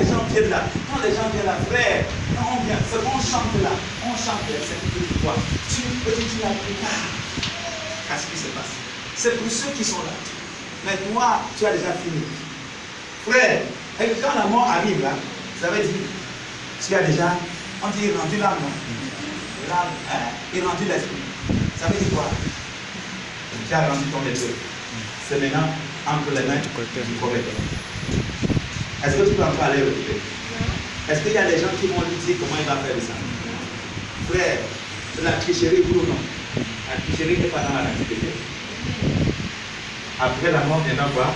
les gens viennent là, quand les gens viennent là, frère, quand on vient, c'est qu'on chante là, on chante, c'est que tu vois. Tu, tu, tu n'as plus à ce qui se passe? C'est pour ceux qui sont là. Mais toi, tu as déjà fini. Frère, et quand la mort arrive là, ça veut dire, tu as déjà, on dit rendu l'âme, L'âme, hein, rendu l'esprit. Ça veut dire quoi? Tu as rendu ton esprit. C'est maintenant entre les mains du correcteur. Est-ce que tu peux encore aller recouper Est-ce qu'il y a des gens qui vont lui dire comment il va faire ça Frère, c'est la tricherie pour non La tricherie n'est pas dans la activité. Après la mort viendra quoi?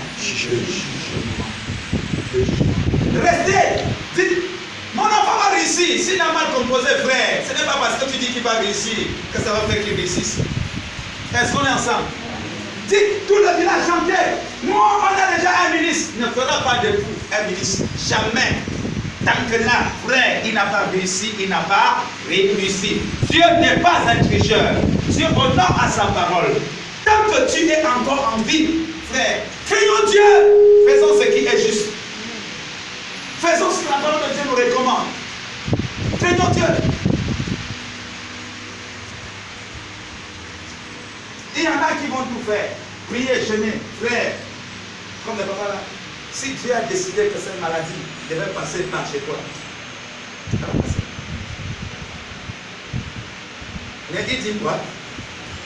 Restez! Dites, mon enfant va réussir. S'il a mal composé, frère, ce n'est pas parce que tu dis qu'il va réussir que ça va faire qu'il réussisse. Est-ce qu'on est ensemble? Dites, tout le village chantait. Nous, on a déjà un ministre. Ne fera pas de vous un ministre. Jamais. Tant que là, frère, il n'a pas réussi, il n'a pas réussi. Dieu n'est pas un tricheur. Dieu honore à sa parole. Tant que tu es encore en vie, frère, craignons Dieu. Faisons ce qui est juste. Faisons ce que la parole de Dieu nous recommande. Craignons Dieu. Il y en a qui vont tout faire. Prier, jeûner, frère. Comme le papa là. Si Dieu a décidé que cette maladie devait passer par chez toi, ça va passer. Mais il dit quoi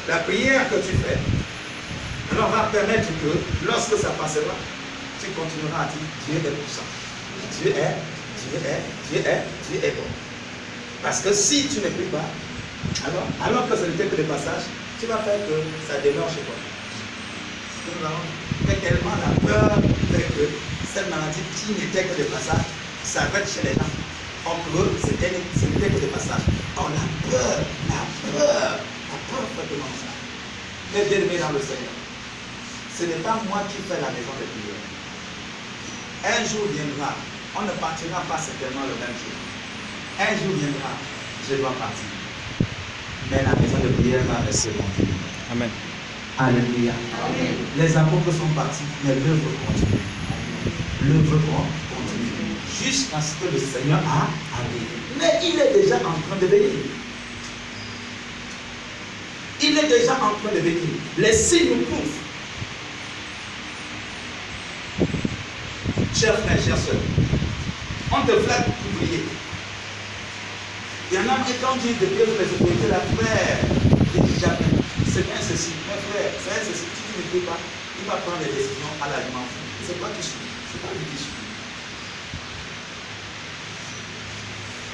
La prière que tu fais, alors va permettre que lorsque ça passera, tu continueras à dire Dieu est puissant. Dieu est, Dieu est, Dieu est, Dieu est bon. Parce que si tu ne pries pas, alors, alors que ce n'était que le passage, tu vas faire que ça demeure chez toi. Nous avons tellement la peur fait que cette maladie qui n'était que le passage s'arrête chez les gens. En eux, ce n'était que le passage. On a peur, la peur, la peur fait de ça. Mais bien aimé dans le Seigneur, ce n'est pas moi qui fais la maison de prière. Un jour viendra, on ne partira pas certainement le même jour. Un jour viendra, je dois partir. Mais la maison de prière va rester. Amen. Alléluia. Les apôtres sont partis, mais l'œuvre continue. L'œuvre continue. Jusqu'à ce que le Seigneur a arrivé. Mais il est déjà en train de venir. Il est déjà en train de venir. Les signes nous prouvent. Chers frères, chers soeurs, on te flatte pour prier. Il y en a qui, quand Dieu de Dieu les autorités, la frère, dit c'est bien ceci, mais frère, c'est ceci, si tu ne pries pas, il va prendre des décisions à la demande. C'est pas qui suit, c'est pas lui qui suit.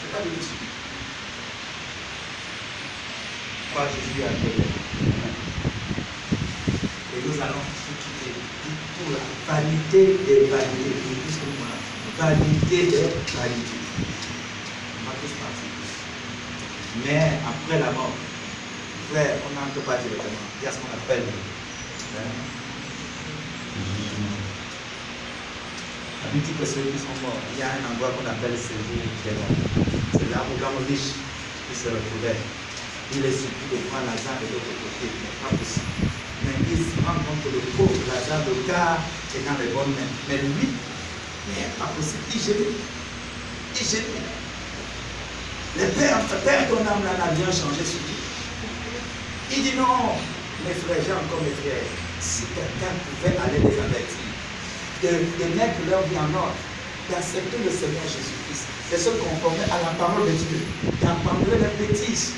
C'est pas lui qui suit. Moi, Jésus a fait. Et nous allons quitter. Pour la vanité des vanités. Vanité des vanités. On va tous partir. Mais après la mort, frère, on n'entre pas directement. Il y a ce qu'on appelle. Hein? La dit que ceux qui sont morts, il y a un endroit qu'on appelle séjour des morts. C'est là où l'homme riche qui se retrouvait. Il est surtout de prendre Lazare de l'autre côté, mais pas possible. Mais il se rend compte que le pauvre Lazare, le gars, est dans les bonnes mains. Mais lui, mais pas possible. Il gêne. Il gêne. Le père, père ton âme là n'a rien changé sur lui. Il dit non, mes frères, j'ai encore mes frères. Si quelqu'un pouvait aller les avertir, de, mettre leur vie en ordre, d'accepter le Seigneur Jésus-Christ, de se conformer à la parole de Dieu, d'abandonner les bêtises,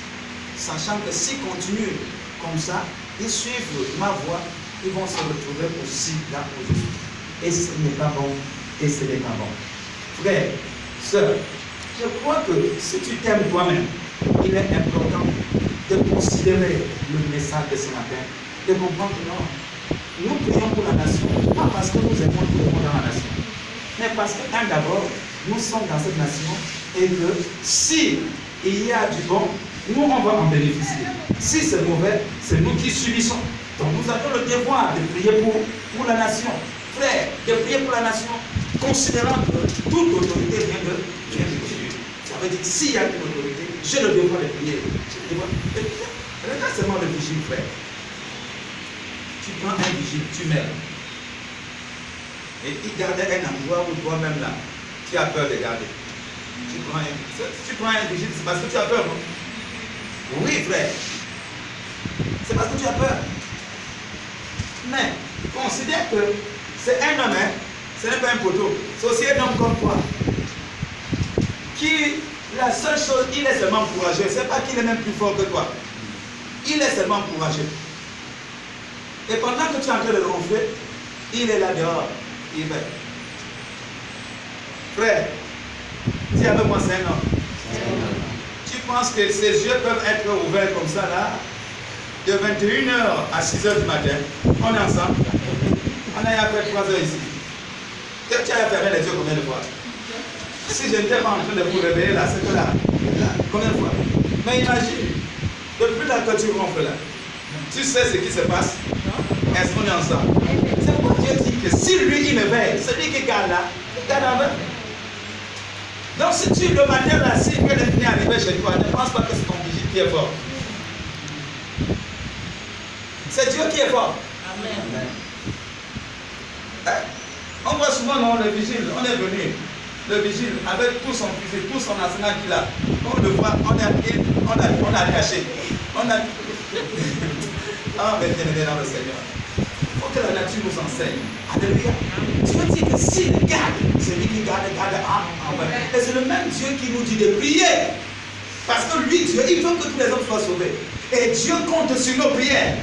sachant que s'ils continuent comme ça, ils suivent ma voie, ils vont se retrouver aussi là suis. Et ce n'est pas bon, et ce n'est pas bon. Frère, sœur, je crois que si tu t'aimes toi-même, il est important de considérer le message de ce matin, de comprendre que nous prions pour la nation, pas parce que nous aimons tout le monde dans la nation, mais parce que, d'abord, nous sommes dans cette nation et que si il y a du bon, nous on va en bénéficier. Si c'est mauvais, c'est nous qui subissons. Donc nous avons le devoir de prier pour, pour la nation. Frère, de prier pour la nation, considérant que toute autorité vient de, Dieu. Ça veut dire que s'il y a une j'ai le devoir de prier. Prier. Regarde seulement le vigile, frère. Tu prends un vigile, tu mets. Et il gardait un endroit où toi-même là, tu as peur de garder. Tu prends un, tu prends un vigile, c'est parce que tu as peur, non? Oui, frère. C'est parce que tu as peur. Mais considère que c'est un homme, hein? ce n'est pas un poteau. C'est aussi un homme comme toi. Qui, la seule chose, il est seulement courageux. Ce n'est pas qu'il est même plus fort que toi. Il est seulement courageux. Et pendant que tu es en train de ronfler, il est là dehors. Il va. Frère, dis avec moi, c'est un homme. Tu penses que ses yeux peuvent être ouverts comme ça là? De 21h à 6h du matin. On est ensemble. On a fait 3 heures ici. Tu as fermé les yeux combien de fois? Si je n'étais pas en train de vous réveiller là, c'est que là, là, combien de fois? Mais imagine, depuis là que tu ronfles là, tu sais ce qui se passe? Est-ce qu'on est ensemble C'est pourquoi Dieu dit que si lui il me veille, celui qui garde là, il garde en Donc si tu le matin là, si quelqu'un est arrivé chez toi, ne pense pas que c'est ton vigile qui est fort. C'est Dieu qui est fort. Amen. Hein? On voit souvent non, le vigile, on est venu, le vigile avec tout son fusil, tout son arsenal qu'il a. On le voit, on a, on a, on a caché. On a. ah, mais bien dans le Seigneur. Il faut que la nature nous enseigne. Alléluia. Dieu dit que s'il garde, c'est lui qui garde, garde en. Et c'est le même Dieu qui nous dit de prier. Parce que lui, Dieu, il veut que tous les hommes soient sauvés. Et Dieu compte sur nos prières.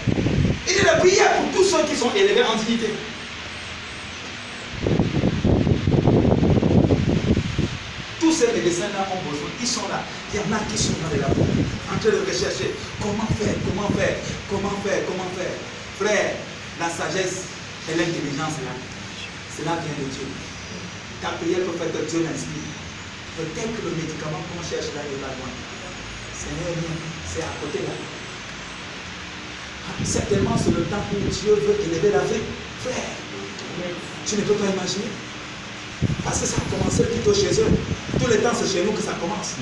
Il dit de prier pour tous ceux qui sont élevés en dignité. Ces médecins-là ont besoin. Ils sont là. Il y en a qui sont dans les labos, en train de rechercher comment faire, comment faire, comment faire, comment faire? Frère, la sagesse et l'intelligence, là, cela vient de Dieu. Ta prière peut faire que Dieu l'inspire. Peut-être que le médicament qu'on cherche là est pas loin. Seigneur, c'est à côté là. Certainement, c'est le temps où Dieu veut élever la vie. Frère, tu ne peux pas imaginer. Parce que ça a commencé plutôt chez eux. Tous les temps, c'est chez nous que ça commence.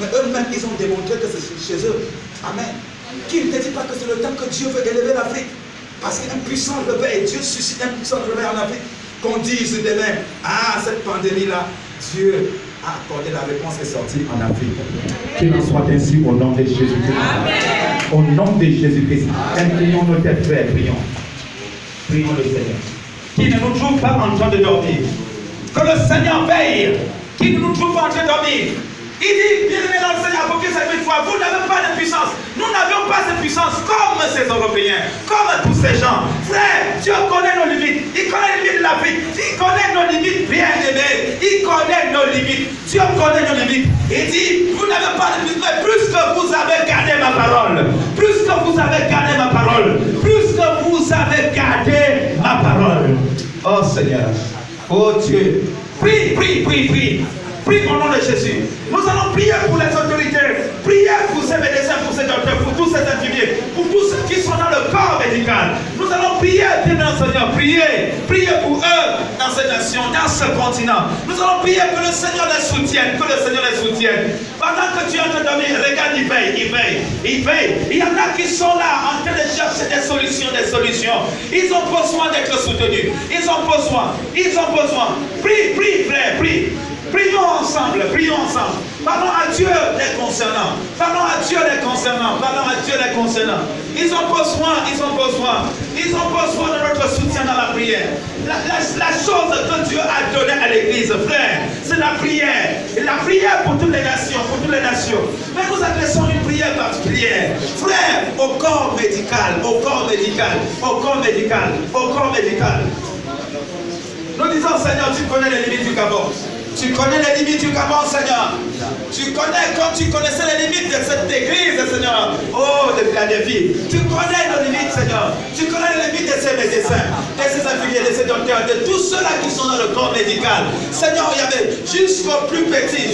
Mais eux-mêmes, ils ont démontré que c'est chez eux. Amen. Qui ne te dit pas que c'est le temps que Dieu veut élever l'Afrique? Parce qu'un puissant réveil, Dieu suscite un puissant réveil en Afrique. Qu'on dise demain, ah, cette pandémie-là, Dieu a accordé la réponse est sortie en Afrique. Qu'il en soit ainsi au nom de Jésus-Christ. Au nom de Jésus-Christ. Inclinons nos têtes, frères, prions. Prions le Seigneur. Qui ne nous trouve pas en train de dormir. Que le Seigneur veille, qu'il ne nous trouve pas en train de dormir. Il dit, bien aimé dans le Seigneur, pour que cette fois, vous n'avez pas de puissance. Nous n'avions pas cette puissance comme ces Européens, comme tous ces gens. Frère, Dieu connaît nos limites. Il connaît les limites de l'Afrique. Il connaît nos limites, bien aimé. Il connaît nos limites. Dieu connaît nos limites. Il dit, vous n'avez pas de limites, mais plus que vous avez gardé ma parole, plus que vous avez gardé ma parole, plus que vous avez gardé ma parole. Oh Seigneur. Oh Dieu. Prie, prie, prie, prie. Prie au nom de Jésus. Nous allons prier pour les autorités. Pour ces médecins, pour ces docteurs, pour tous ces infirmiers, pour tous ceux qui sont dans le corps médical. Nous allons prier, bien Seigneur. Priez. Priez pour eux dans cette nation, dans ce continent. Nous allons prier que le Seigneur les soutienne. Que le Seigneur les soutienne. Pendant que tu es en train de regarde, il veille, il veille, il veille. Il y en a qui sont là en train de chercher des solutions, des solutions. Ils ont besoin d'être soutenus. Ils ont besoin. Ils ont besoin. Prie, prie, frère, prie. Prions ensemble, prions ensemble. Parlons à Dieu les concernant. Parlons à Dieu les concernant. Parlons à Dieu les concernant. Ils ont besoin, ils ont besoin. Ils ont besoin de notre soutien dans la prière. La, chose que Dieu a donnée à l'Église, frère, c'est la prière. Et la prière pour toutes les nations, pour toutes les nations. Mais nous adressons une prière particulière. Frère, au corps médical, au corps médical, au corps médical, au corps médical. Nous disons, Seigneur, tu connais les limites du Gabon. Tu connais les limites du Gabon, Seigneur. Tu connais comme tu connaissais les limites de cette église, Seigneur. Oh, de vie. Tu connais nos limites, Seigneur. Tu connais les limites de ces médecins, de ces infirmiers, de ces docteurs, de tous ceux-là qui sont dans le corps médical. Seigneur, il y avait jusqu'au plus petit,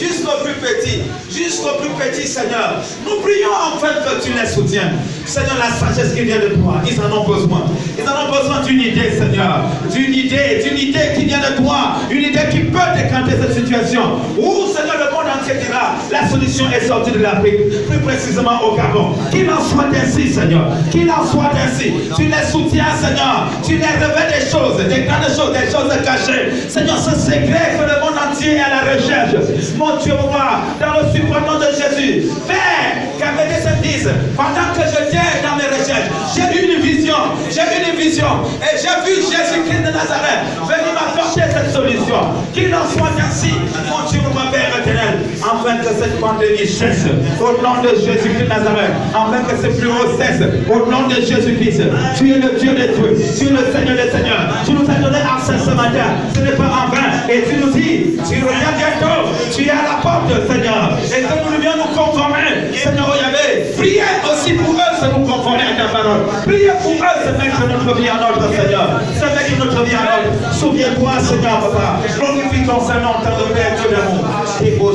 petit, jusqu'au plus petit, Seigneur. Nous prions enfin que tu les soutiens. Seigneur, la sagesse qui vient de toi, ils en ont besoin. Ils en ont besoin d'une idée, Seigneur. D'une idée, d'une idée qui vient de toi. Une idée qui peut décanter cette situation. Où, Seigneur, le monde entier dira, la solution est sortie de l'Afrique, plus précisément au Gabon. Qu'il en soit ainsi, Seigneur. Qu'il en soit ainsi. Tu les soutiens, Seigneur. Tu les révèles des choses, des grandes choses, des choses cachées. Seigneur, ce secret que le monde Dieu est à la recherche. Mon Dieu, moi, dans le suprême nom de Jésus. Père, qu'Amélie se dise, pendant que je tiens dans mes recherches, j'ai eu une vision, j'ai une vision, et j'ai vu Jésus-Christ de Nazareth venir m'apporter cette solution. Qu'il en soit ainsi, mon Dieu, mon Père éternel, afin que cette pandémie cesse. Au nom de Jésus-Christ de Nazareth, afin que ce haut cesse. Au nom de Jésus-Christ, tu es le Dieu des dieux, tu es le Seigneur des seigneurs. Tu nous as donné accès ce matin, ce n'est pas en vain. Et tu nous dis, tu reviens bientôt, tu es à la porte, Seigneur. Et que nous devions nous conformer, Seigneur Yahvé. Priez aussi pour eux, se nous conformer à ta parole. Priez pour eux, se mettre notre vie en ordre, Seigneur. Se mettre notre vie en ordre. Souviens-toi, Seigneur, papa. Glorifie ton Saint-Nom, tant de Père, Dieu d'amour. Et beau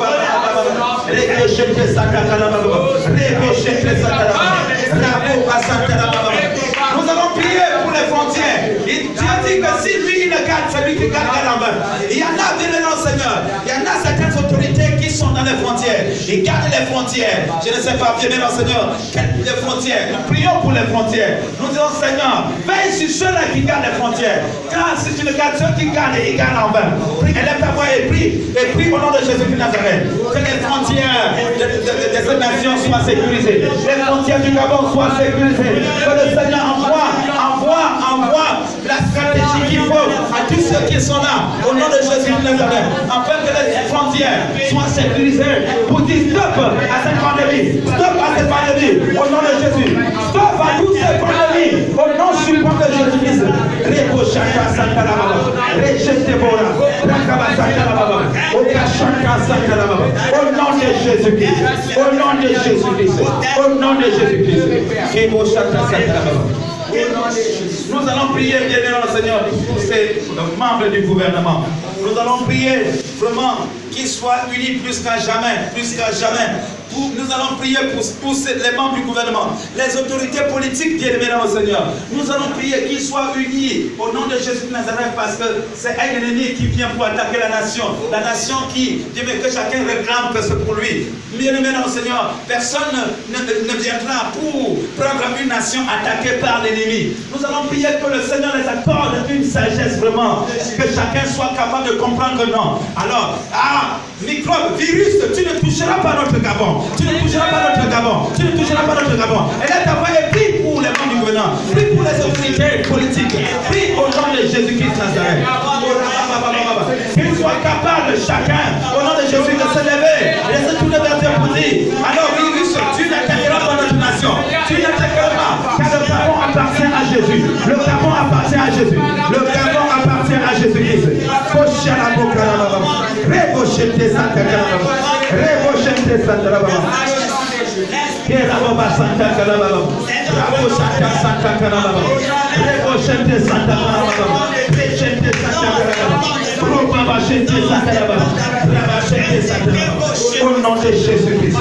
Baba. Prier pour les frontières. Dieu dit que si lui il garde, c'est lui qui garde la main. Il y en a, bien maintenant, Seigneur. Il y en a certaines autorités qui sont dans les frontières. Ils gardent les frontières. Je ne sais pas, bien maintenant, Seigneur, les frontières? Nous prions pour les frontières. Nous disons, Seigneur, veille sur ceux-là qui gardent les frontières. Car si tu ne gardes ceux qui gardent, ils gardent en vain. Élève ta voix et prie. Et prie au nom de Jésus-Christ de Nazareth. Que les frontières de, de, de cette nation soient sécurisées. Les frontières du Gabon soient sécurisées. Que le Seigneur envoie, envoie, la stratégie qu'il faut à tous ceux qui sont là, au nom de Jésus de Nazareth, afin que les frontières soient sécurisées pour dire stop à cette pandémie, stop à cette pandémie, au nom de Jésus, stop à toutes ces pandémies, au nom suprême de Jésus-Christ. Rebo Shaka Santana Baba, Rejete Bora, Rakaba au nom de Jésus-Christ, au nom de Jésus-Christ, au nom de Jésus-Christ, Rebo Shaka Santana Baba. Nous allons prier, bien aimé Seigneur, pour ces membres du gouvernement. Nous allons prier vraiment qu'ils soient unis plus qu'à jamais, plus qu'à jamais. Nous allons prier pour, les membres du gouvernement, les autorités politiques, bien aimé dans le Seigneur. Nous allons prier qu'ils soient unis au nom de Jésus de Nazareth parce que c'est un ennemi qui vient pour attaquer la nation. La nation qui, Dieu que chacun réclame que c'est pour lui. Bien aimé dans le Seigneur, personne ne, ne- viendra pour prendre une nation attaquée par l'ennemi. Nous allons prier que le Seigneur les accorde une sagesse vraiment, que chacun soit capable de comprendre non. Alors, ah, microbe, virus, tu ne toucheras pas notre Gabon. Tu ne toucheras pas notre Gabon. Tu ne toucheras pas notre Gabon. Et là, ta voix est prie pour les membres du gouvernement. Prie pour les autorités politiques. Prie au nom de Jésus-Christ Nazareth. Qu'il soit capable chacun, au nom de Jésus, de se lever et de se tourner vers pour dire Alors, virus, tu n'attaqueras pas notre nation. Tu n'attaqueras pas, car le Gabon appartient à Jésus. Le Gabon appartient à Jésus. Le Gabon appartient à Jésus-Christ. Reboshete Santakalababa. Reboshete Santakalababa. Kerababa Santakalababa. Reboshete Santakalababa. Reboshete Santakalababa. Robabashete Santakalababa. Rabashete Santakalababa. Au nom de Jésus-Christ.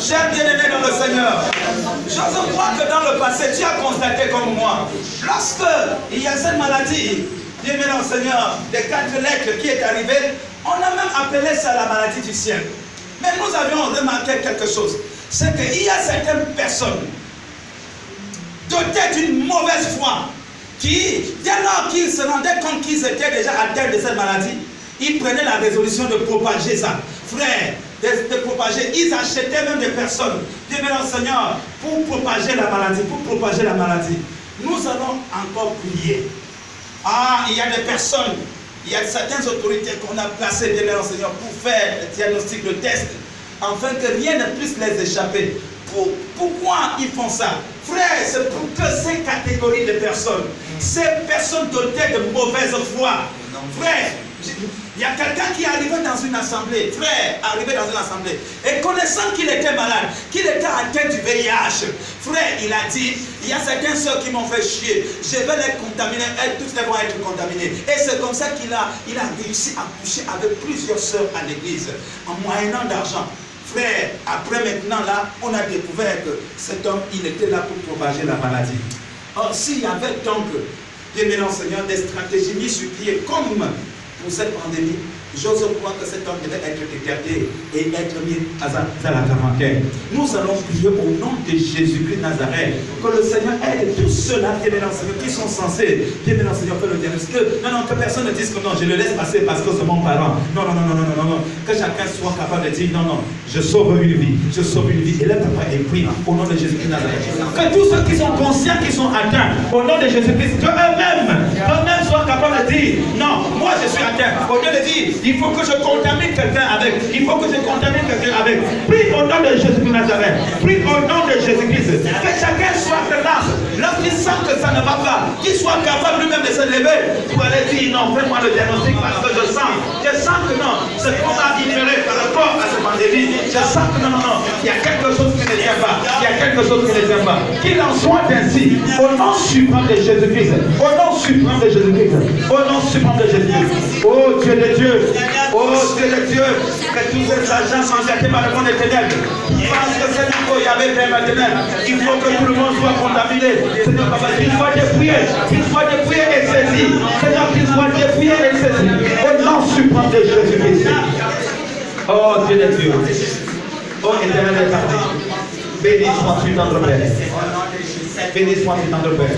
Chers bien-aimés dans le Seigneur, j'ose croire que dans le passé, tu as constaté comme moi, lorsque il y a cette maladie, bien-aimé dans le Seigneur, des quatre lettres qui est arrivée, on a même appelé ça la maladie du ciel. Mais nous avions remarqué quelque chose, c'est qu'il y a certaines personnes dotées d'une mauvaise foi qui, dès lors qu'ils se rendaient compte qu'ils étaient déjà atteints de cette maladie, ils prenaient la résolution de propager ça. Frère, de, propager, ils achetaient même des personnes, des Seigneur, pour propager la maladie, pour propager la maladie. Nous allons encore prier. Ah, il y a des personnes, il y a certaines autorités qu'on a placées, bien mélanges Seigneur, pour faire le diagnostic, le test, afin que rien ne puisse les échapper. Pour- pourquoi ils font ça? Frère, c'est pour que ces catégories de personnes, ces personnes dotées de mauvaise foi, frère, il y a quelqu'un qui est arrivé dans une assemblée, frère, arrivé dans une assemblée, et connaissant qu'il était malade, qu'il était atteint du VIH, frère, il a dit, il y a certaines soeurs qui m'ont fait chier, je vais les contaminer, elles toutes vont être contaminées. Et c'est comme ça qu'il a, il a réussi à coucher avec plusieurs soeurs à l'église, en moyennant d'argent. Frère, après maintenant là, on a découvert que cet homme, il était là pour propager la maladie. Or, s'il y avait donc, bien Seigneur, des stratégies mises sur pied, comme pour cette pandémie, j'ose croire que cet homme devait être écarté et être mis à la, quarantaine. Nous allons prier au nom de Jésus-Christ Nazareth, que le Seigneur aide tous ceux-là qui, Seigneur, qui sont censés, qui Seigneur, faire le. Que, non, non, que personne ne dise que non, je le laisse passer parce que c'est mon parent. Non, non, non, non, non, non, non. Que chacun soit capable de dire non, non, je sauve une vie, je sauve une vie. Et là, papa et prie au nom de Jésus-Christ Nazareth. Que tous ceux qui sont conscients, qui sont atteints, au nom de Jésus-Christ, que eux-mêmes, eux-mêmes soient capables de dire non, moi je suis atteint. Au lieu de dire, il faut que je contamine quelqu'un avec, il faut que je contamine quelqu'un avec. Prie au nom de Jésus-Christ Nazareth. Prie au nom de Jésus-Christ. Que chacun soit tenace. Lorsqu'il sent que ça ne va pas, qu'il soit capable lui-même de se lever pour aller dire non, fais-moi le diagnostic parce que je sens. Que non, ce qu'on a ignoré par rapport à cette pandémie, je sens que non, non, non, il y a quelque chose qui ne tient pas. Il y a quelque chose qui ne tient pas. Qu'il en soit ainsi. Au nom suprême de Jésus-Christ. Au nom suprême de Jésus-Christ. Au nom suprême de Jésus-Christ. Oh Dieu de Dieu. Oh Dieu de Dieu. Que tous ces agents sont jetés par le monde éternel. Parce que c'est il y avait des ténèbres. Il faut que tout le monde soit contaminé. Seigneur, papa, qu'il soit dépouillé. Qu'il soit dépouillé et saisi. Seigneur, qu'il soit dépouillé et saisi. Au nom suprême de Jésus-Christ. Oh Dieu de Dieu. Oh éternel éternel. Béni sois-tu notre Père. Béni sois-tu notre Père.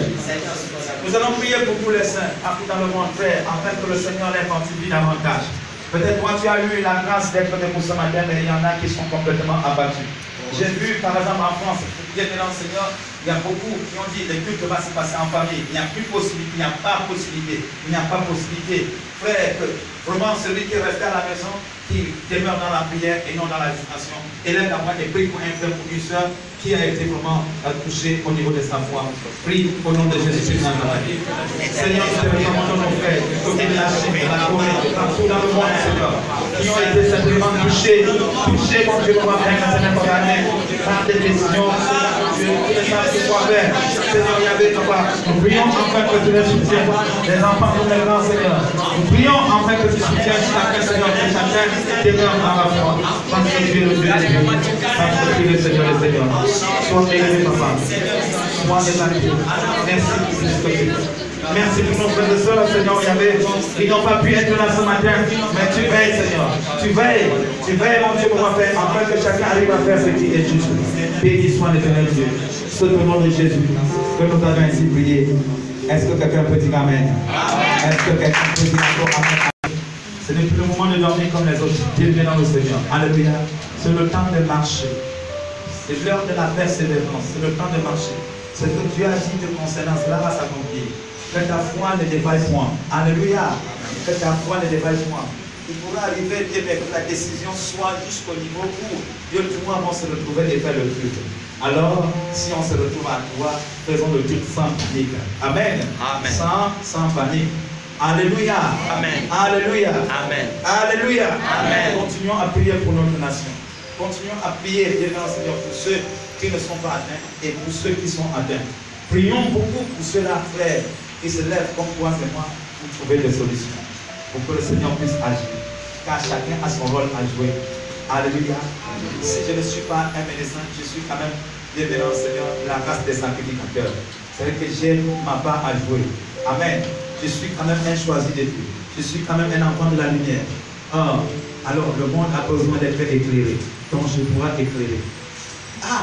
Nous allons prier pour tous les saints, partout dans le monde, Père, afin que le Seigneur les fortifie davantage. Peut-être toi, tu as eu la grâce d'être ce matin, mais il y en a qui sont complètement abattus. J'ai vu, par exemple, en France, bien Seigneur, il y a beaucoup qui ont dit le culte va se passer en famille. Il n'y a plus possibilité, il n'y a pas possibilité, il n'y a pas possibilité. Frère, vraiment celui qui est resté à la maison, qui demeure dans la prière et non dans la distraction, élève la voix et prie pour un frère, pour une soeur qui a été vraiment touché au niveau de sa foi. Prie au nom de Jésus-Christ Seigneur, te demandons nos frères, côté de la Chine, la Corée, partout dans le monde, Seigneur, qui ont été simplement touchés, touchés, mon Dieu, la semaine année, par des questions, Dieu, qui ne savent plus quoi faire. Seigneur, avait toi. Nous prions enfin que tu les soutiennes, les enfants les grands, Seigneur. Nous prions enfin que tu soutiennes chacun, Seigneur, que chacun demeure dans la foi. Parce que tu es le Dieu parce que es le Seigneur des Seigneurs. Sois élevé, papa. Sois exalté. Merci pour ce Merci pour nos frères et sœurs, Seigneur, Yahvé. Ils n'ont pas pu être là ce matin, mais tu veilles, Seigneur. Tu veilles, tu veilles, mon Dieu, mon Père, afin que chacun arrive à faire ce qui est juste. Béni soit l'éternel Dieu. Ce nom de Jésus, que nous avons ainsi prié. Est-ce que quelqu'un peut dire Amen? Est-ce que quelqu'un peut dire encore Amen? Ce n'est plus le moment de dormir comme les autres. Dieu dans le Seigneur. Alléluia. C'est le temps de marcher. C'est l'heure de la persévérance. C'est le temps de marcher. Ce que Dieu a dit de concernant cela va s'accomplir. Que ta foi ne défaille point. Alléluia. Que ta foi ne défaille point. Il pourra arriver, Dieu, que la décision soit jusqu'au niveau où Dieu et moi vont se retrouver et faire le culte. Alors, si on se retrouve à toi, faisons le culte sans panique. Amen. Amen. Sans, sans panique. Alléluia. Amen. Alléluia. Amen. Alléluia. Amen. Continuons à prier pour notre nation. Continuons à prier, Dieu Seigneur, pour ceux qui ne sont pas atteints et pour ceux qui sont atteints. Prions beaucoup pour ceux-là, frères, qui se lèvent comme toi et moi pour trouver des solutions. Pour que le Seigneur puisse agir. Car chacun a son rôle à jouer. Alléluia. Si je ne suis pas un médecin, je suis quand même, Dieu Seigneur, la race des sacrificateurs. C'est-à-dire que j'ai ma part à jouer. Amen. Je suis quand même un choisi de Dieu. Je suis quand même un enfant de la lumière. Oh, alors le monde a besoin d'être éclairé. Donc je pourrai éclairer. Ah,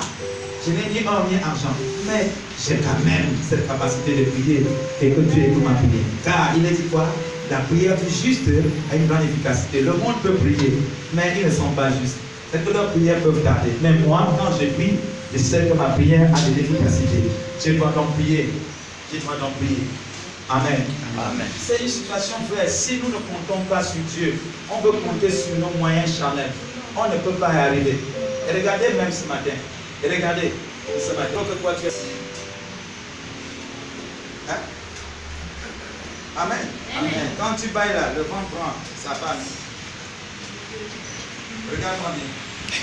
je n'ai ni or ni argent, mais j'ai quand même cette capacité de prier et que Dieu écoute ma prière. Car il est dit quoi? La prière du juste a une grande efficacité. Le monde peut prier, mais ils ne sont pas justes. C'est que leurs prières peuvent tarder. Mais moi, quand je prie, je sais que ma prière a de l'efficacité. Je dois donc prier. Je dois donc prier. Amen. Amen. C'est une situation, frère. Si nous ne comptons pas sur Dieu, on veut compter sur nos moyens charnels. On ne peut pas y arriver. Et regardez même ce matin. Et regardez ce matin que toi tu es. Hein? Amen. Amen. Quand tu bailles là, le vent prend, ça passe. Regarde-moi bien.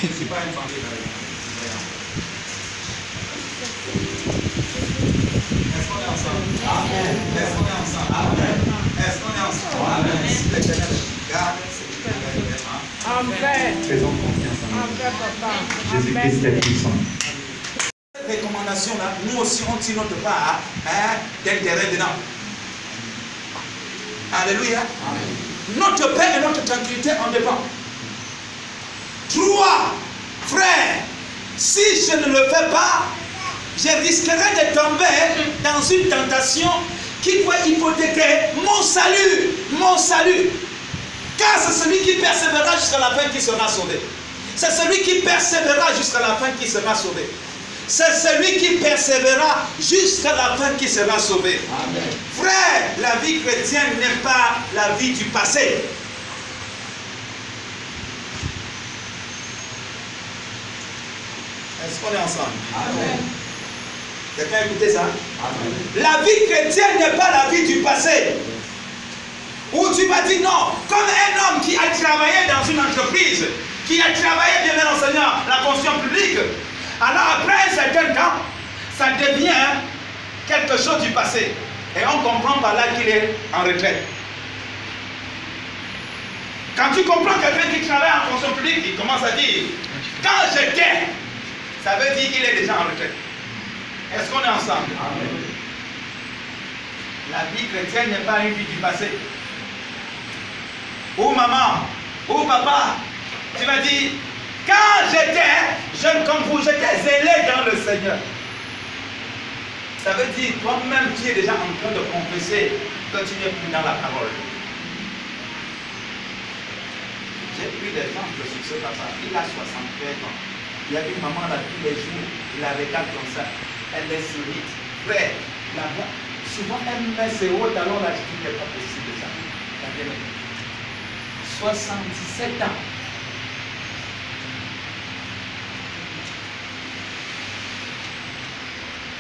Je ne suis pas un famille Est-ce qu'on est ensemble? Amen. Est-ce qu'on est ensemble? Amen. Est-ce qu'on est ensemble? Amen. Si l'éternel garde, c'est qu'il va Amen. Faisons confiance en lui. Amen, papa. Jésus-Christ Amen. est puissant. Cette recommandation-là, nous aussi, on tire notre part hein, d'intérêt dedans. Alléluia. Notre paix et notre tranquillité en dépendent. Trois, frère, si je ne le fais pas, je risquerai de tomber dans une tentation qui pourrait hypothéquer mon salut, mon salut. Car c'est celui qui persévérera jusqu'à la fin qui sera sauvé. C'est celui qui persévérera jusqu'à la fin qui sera sauvé. C'est celui qui persévérera jusqu'à la fin qui sera sauvé. Frère, la vie chrétienne n'est pas la vie du passé. Est-ce qu'on est ensemble? Amen. Quelqu'un a écouté ça? La vie chrétienne n'est pas la vie du passé. Où tu vas dire non, comme un homme qui a travaillé dans une entreprise, qui a travaillé bien enseignant la fonction publique, alors après un certain temps, ça devient quelque chose du passé. Et on comprend par là qu'il est en retraite. Quand tu comprends quelqu'un qui travaille en fonction publique, il commence à dire, quand j'étais, ça veut dire qu'il est déjà en retraite. Est-ce qu'on est ensemble? La vie chrétienne n'est pas une vie du passé. Ou maman, ou papa, tu vas dire, quand j'étais jeune comme vous, j'étais zélé dans le Seigneur. Ça veut dire, toi-même, tu es déjà en train de confesser que tu n'es plus dans la parole. J'ai pris l'exemple sur ce papa. Il a 63 ans. Il y a une maman là tous les jours. Il la regarde comme ça. Elle est solide. Frère, là-bas, souvent elle met ses hauts talons là. Je dis, n'est pas possible ça. Regardez-le. 77 ans.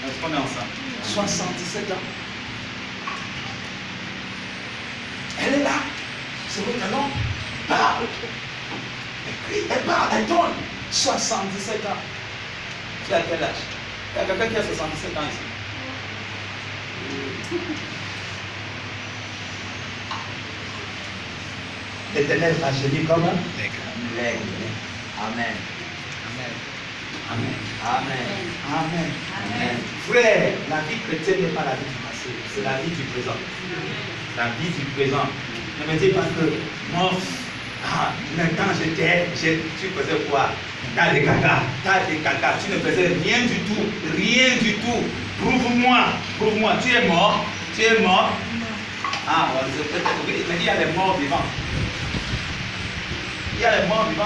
Est-ce qu'on est ensemble 77 ans. Elle est là. C'est le talon. Parle. Elle crie, elle parle, elle donne. 77 ans. Tu as quel âge? Il y a quelqu'un qui a 77 ans ici. L'éternel a gémi comme l'aigle. Amen. Amen. Amen. Amen. Amen. Frère, la vie chrétienne n'est pas la vie du passé, c'est la vie du présent. La vie du présent. Ne me dis pas que moi, ah, mais quand j'étais, j'ai- tu faisais quoi? T'as des caca, t'as des caca, tu ne faisais rien du tout, rien du tout. Prouve-moi, prouve-moi, tu es mort, tu es mort. Ah, on se peut être oui, mais il y a les morts vivants. Y a les morts vivants,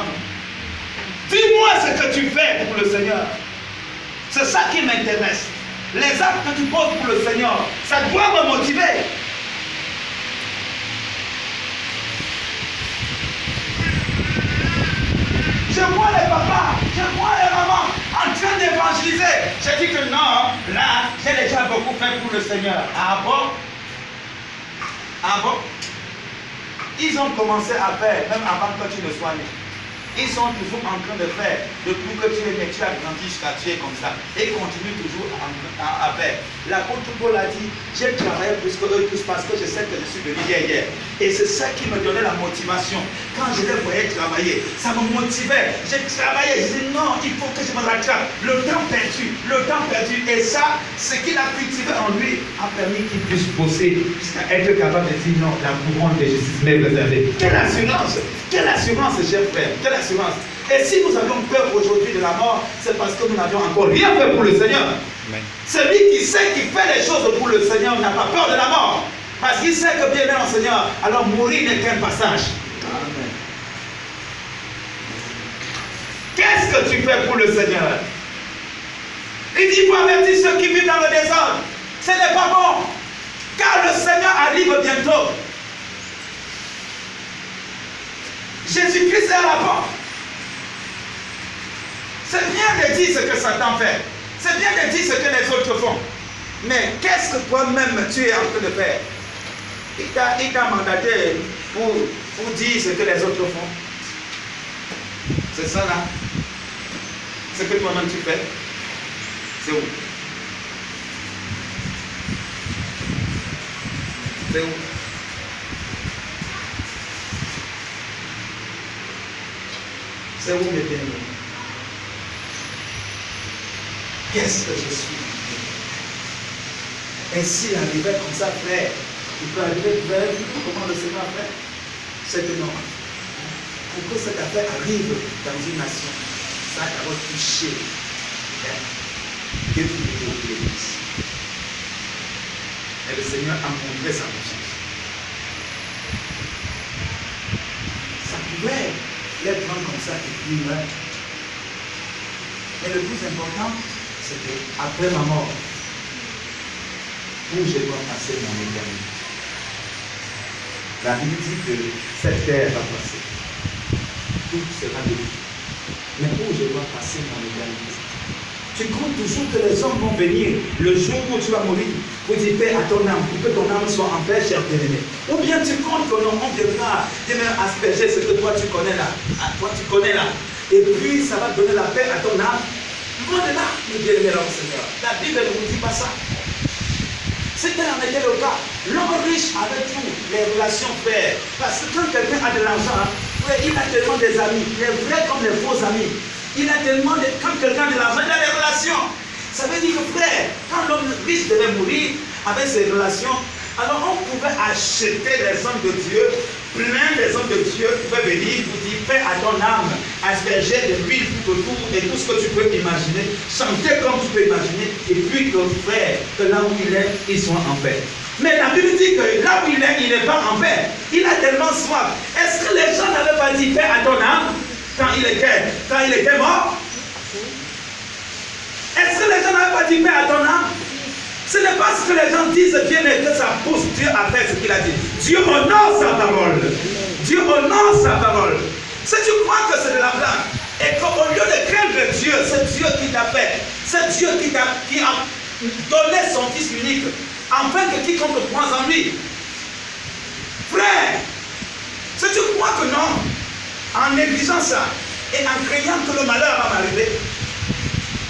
Dis-moi ce que tu fais pour le Seigneur. C'est ça qui m'intéresse. Les actes que tu poses pour le Seigneur, ça doit me motiver. Je vois les papas, je vois les mamans en train d'évangéliser. J'ai dit que non, là, j'ai déjà beaucoup fait pour le Seigneur. Ah bon? Ah bon? Ils ont commencé à faire, même avant que tu ne sois né. Ils sont toujours en train de faire. Depuis que tu es né, tu as grandi jusqu'à tu es comme ça. Et ils continuent toujours à, faire. L'apôtre Paul a dit, j'ai travaillé plus que eux tous parce que je sais que je suis venu hier. Et c'est ça qui me donnait la motivation. Quand je les voyais travailler, ça me motivait. J'ai travaillé, je dis non, il faut que je me rattrape. Le temps perdu, le temps perdu. Et ça, ce qu'il a cultivé en lui a permis qu'il puisse bosser jusqu'à être capable de dire non, la couronne de justice m'est réservée. Quelle assurance Quelle assurance, cher frère Et si nous avons peur aujourd'hui de la mort, c'est parce que nous n'avions encore rien fait pour le Seigneur. Celui qui sait qu'il fait les choses pour le Seigneur n'a pas peur de la mort. Parce qu'il sait que bien aimé en Seigneur, alors mourir n'est qu'un passage. Qu'est-ce que tu fais pour le Seigneur? Il dit, faut avertir ceux qui vivent dans le désordre. Ce n'est pas bon. Car le Seigneur arrive bientôt. Jésus-Christ est à la porte. C'est bien de dire ce que Satan fait. C'est bien de dire ce que les autres font. Mais qu'est-ce que toi-même tu es en train de faire? Il t'a mandaté pour, pour dire ce que les autres font. C'est ça là? Ce que toi-même tu fais, c'est où? C'est où? C'est où mes bien Qu'est-ce que je suis? Ainsi arrivé comme ça, frère, il peut arriver vers comment le Seigneur fait. c'est non. Pour que cette affaire arrive dans une nation, ça a d'abord touché Dieu l'Église. Et le Seigneur a montré sa conscience. Ça pouvait prendre comme ça et puis meurent. Mais le plus important, c'est qu'après ma mort, où je dois passer mon éternité. La Bible dit que cette terre va passer. Tout sera détruit. Mais où je dois passer mon éternité Tu comptes toujours que les hommes vont venir le jour où tu vas mourir pour dire paix à ton âme, pour que ton âme soit en paix, cher bien-aimé. Ou bien tu comptes que l'on viendra asperger ce que toi tu connais là. Ah, toi tu connais là. Et puis ça va donner la paix à ton âme. Loin de là, mon bien-aimé Seigneur. La Bible ne nous dit pas ça. C'était en était le cas. L'homme riche avait tout, les relations frères. Parce que quand quelqu'un a de l'argent, il a tellement des amis, les vrais comme les faux amis. Il a tellement de, quand quelqu'un a de l'argent, il a des relations. Ça veut dire que frère, quand l'homme riche devait mourir avec ses relations, alors on pouvait acheter les hommes de Dieu, plein des hommes de Dieu pouvaient venir vous dire, fais à ton âme, asperger de l'huile tout autour et tout ce que tu peux imaginer, chanter comme tu peux imaginer, et puis que frère, que là où il est, il soit en paix. Mais la Bible dit que là où il est, il n'est pas en paix. Il a tellement soif. Est-ce que les gens n'avaient pas dit paix à ton âme quand il était, quand il était mort? Est-ce que les gens n'avaient pas dit paix à ton âme? Ce n'est pas ce que les gens disent bien mais que ça pousse Dieu à faire ce qu'il a dit. Dieu honore sa parole. Dieu honore sa parole. Si tu crois que c'est de la blague, et qu'au lieu de craindre Dieu, c'est Dieu qui t'a fait, c'est Dieu qui, a, qui a donné son Fils unique, afin que quiconque croit en lui. Frère, si tu crois que non, en négligeant ça, et en craignant que le malheur va m'arriver,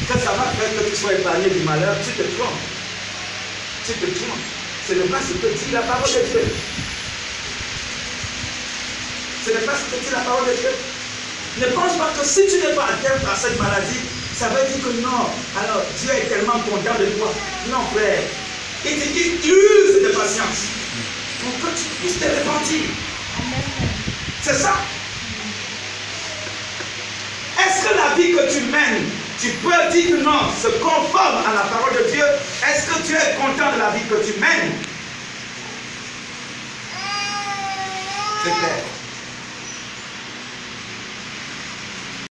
que ça va faire que tu sois épargné du malheur, tu te trompes. Tu te trompes. Ce n'est pas que dit la parole de Dieu. Ce n'est pas ce que dit la parole de Dieu. Ne pense pas que si tu n'es pas atteint par cette maladie, ça veut dire que non. Alors Dieu est tellement content de toi. Non, frère. Il te dit use de patience pour que tu puisses te repentir. C'est ça. Est-ce que la vie que tu mènes, tu peux dire non, se conforme à la parole de Dieu Est-ce que tu es content de la vie que tu mènes? C'est clair.